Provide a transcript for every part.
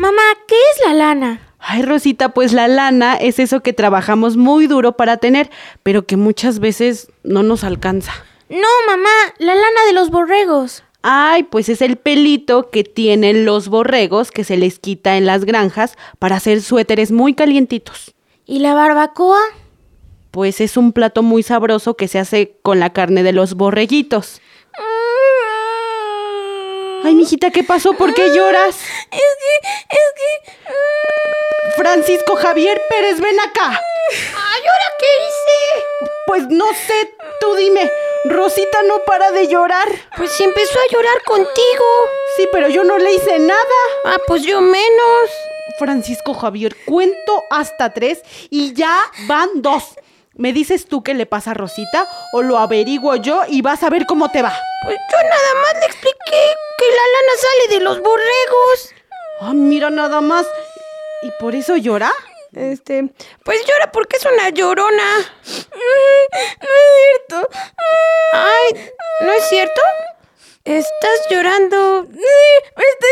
Mamá, ¿qué es la lana? Ay, Rosita, pues la lana es eso que trabajamos muy duro para tener, pero que muchas veces no nos alcanza. No, mamá, la lana de los borregos. Ay, pues es el pelito que tienen los borregos que se les quita en las granjas para hacer suéteres muy calientitos. ¿Y la barbacoa? Pues es un plato muy sabroso que se hace con la carne de los borreguitos. Ay, mijita, ¿qué pasó? ¿Por qué lloras? Es que, es que... Francisco Javier Pérez, ven acá. Ay, ¿ahora qué hice? Pues no sé, tú dime. Rosita no para de llorar. Pues si empezó a llorar contigo. Sí, pero yo no le hice nada. Ah, pues yo menos. Francisco Javier, cuento hasta tres y ya van dos. ¿Me dices tú qué le pasa a Rosita o lo averiguo yo y vas a ver cómo te va? Pues yo nada más le expliqué que la lana sale de los borregos. Ah, mira nada más. ¿Y por eso llora? Este, pues llora porque es una llorona. No es cierto. Ay, ¿no es cierto? Estás llorando. Sí, me estoy.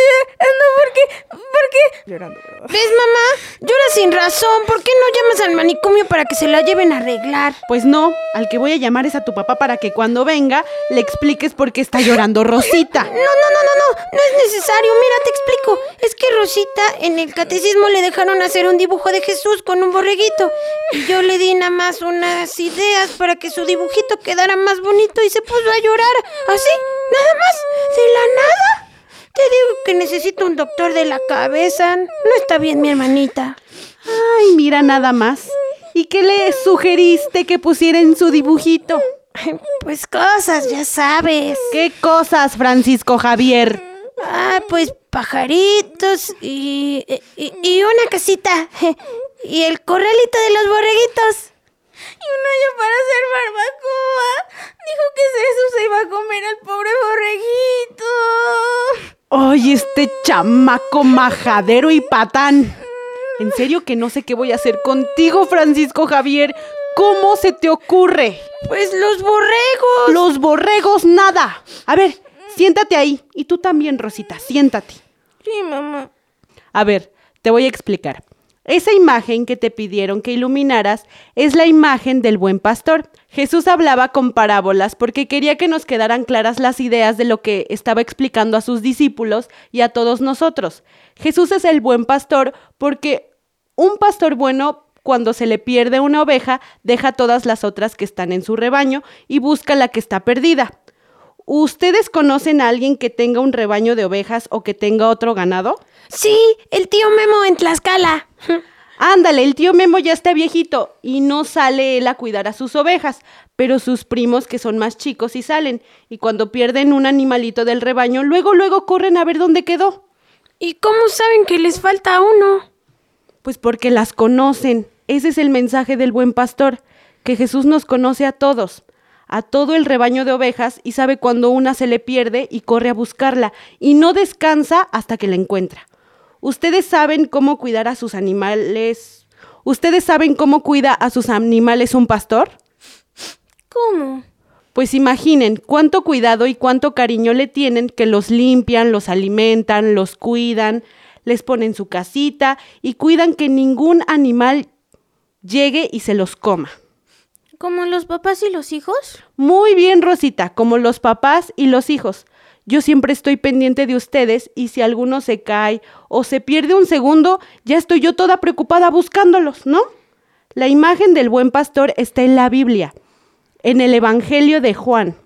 Llorando. ¿Ves, mamá? Llora sin razón. ¿Por qué no llamas al manicomio para que se la lleven a arreglar? Pues no, al que voy a llamar es a tu papá para que cuando venga le expliques por qué está llorando Rosita. No, no, no, no, no. No es necesario. Mira, te explico. Es que Rosita en el catecismo le dejaron hacer un dibujo de Jesús con un borreguito. Y yo le di nada más unas ideas para que su dibujito quedara más bonito y se puso a llorar. Así, nada más. ¿De la nada? Te digo que necesito un doctor de la cabeza. No está bien mi hermanita. Ay, mira nada más. ¿Y qué le sugeriste que pusiera en su dibujito? Pues cosas, ya sabes. ¿Qué cosas, Francisco Javier? Ah, pues pajaritos y, y, y una casita. Y el corralito de los borreguitos. Y un hoyo para hacer barbacoa. Dijo que eso se iba a comer al pobre borreguito. Ay, este chamaco majadero y patán. En serio que no sé qué voy a hacer contigo, Francisco Javier. ¿Cómo se te ocurre? Pues los borregos. Los borregos, nada. A ver, siéntate ahí. Y tú también, Rosita, siéntate. Sí, mamá. A ver, te voy a explicar. Esa imagen que te pidieron que iluminaras es la imagen del buen pastor. Jesús hablaba con parábolas porque quería que nos quedaran claras las ideas de lo que estaba explicando a sus discípulos y a todos nosotros. Jesús es el buen pastor porque un pastor bueno cuando se le pierde una oveja, deja todas las otras que están en su rebaño y busca la que está perdida. ¿Ustedes conocen a alguien que tenga un rebaño de ovejas o que tenga otro ganado? Sí, el tío Memo en Tlaxcala. Ándale, el tío Memo ya está viejito y no sale él a cuidar a sus ovejas, pero sus primos que son más chicos sí salen, y cuando pierden un animalito del rebaño, luego, luego corren a ver dónde quedó. ¿Y cómo saben que les falta uno? Pues porque las conocen. Ese es el mensaje del buen pastor, que Jesús nos conoce a todos, a todo el rebaño de ovejas y sabe cuando una se le pierde y corre a buscarla y no descansa hasta que la encuentra. ¿Ustedes saben cómo cuidar a sus animales? ¿Ustedes saben cómo cuida a sus animales un pastor? ¿Cómo? Pues imaginen cuánto cuidado y cuánto cariño le tienen que los limpian, los alimentan, los cuidan, les ponen su casita y cuidan que ningún animal llegue y se los coma. ¿Como los papás y los hijos? Muy bien, Rosita, como los papás y los hijos. yo siempre estoy pendiente de ustedes y si alguno se cae o se pierde un segundo, ya estoy yo toda preocupada buscándolos, ¿no? La imagen del buen pastor está en la Biblia, en el Evangelio de Juan.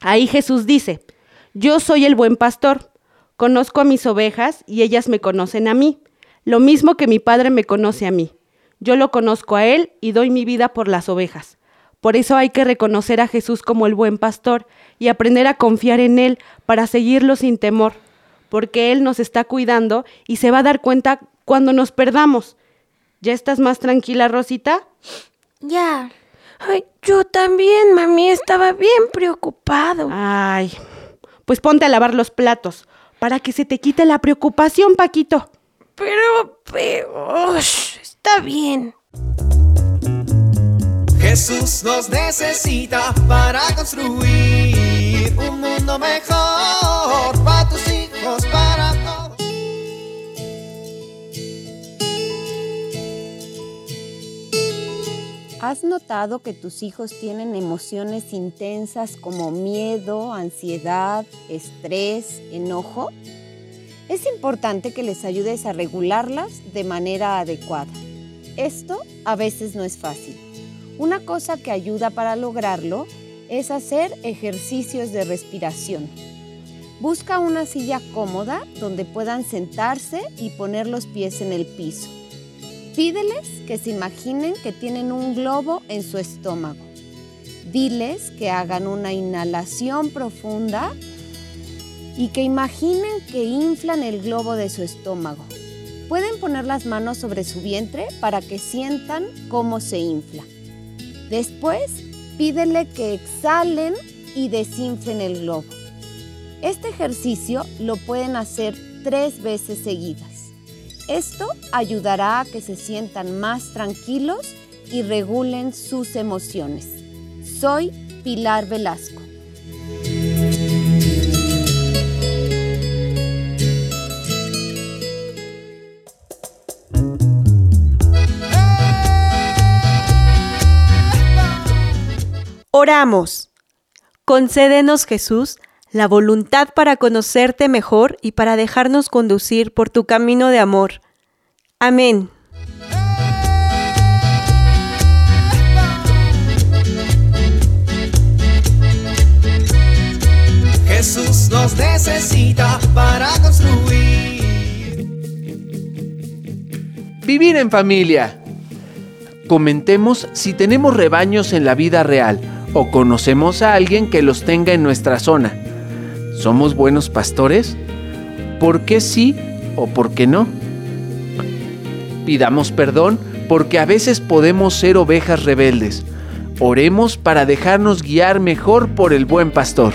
Ahí Jesús dice, yo soy el buen pastor, conozco a mis ovejas y ellas me conocen a mí, lo mismo que mi Padre me conoce a mí. Yo lo conozco a Él y doy mi vida por las ovejas. Por eso hay que reconocer a Jesús como el buen pastor y aprender a confiar en Él para seguirlo sin temor, porque Él nos está cuidando y se va a dar cuenta cuando nos perdamos. ¿Ya estás más tranquila, Rosita? Ya. Ay, yo también, mami, estaba bien preocupado. Ay, pues ponte a lavar los platos para que se te quite la preocupación, Paquito. Pero, pero, está bien. Jesús nos necesita para construir un mundo mejor para tus hijos, para todos. ¿Has notado que tus hijos tienen emociones intensas como miedo, ansiedad, estrés, enojo? Es importante que les ayudes a regularlas de manera adecuada. Esto a veces no es fácil. Una cosa que ayuda para lograrlo es hacer ejercicios de respiración. Busca una silla cómoda donde puedan sentarse y poner los pies en el piso. Pídeles que se imaginen que tienen un globo en su estómago. Diles que hagan una inhalación profunda y que imaginen que inflan el globo de su estómago. Pueden poner las manos sobre su vientre para que sientan cómo se infla. Después, pídele que exhalen y desinflen el globo. Este ejercicio lo pueden hacer tres veces seguidas. Esto ayudará a que se sientan más tranquilos y regulen sus emociones. Soy Pilar Velasco. Oramos. Concédenos, Jesús, la voluntad para conocerte mejor y para dejarnos conducir por tu camino de amor. Amén. Jesús nos necesita para construir. Vivir en familia. Comentemos si tenemos rebaños en la vida real o conocemos a alguien que los tenga en nuestra zona. ¿Somos buenos pastores? ¿Por qué sí o por qué no? Pidamos perdón porque a veces podemos ser ovejas rebeldes. Oremos para dejarnos guiar mejor por el buen pastor.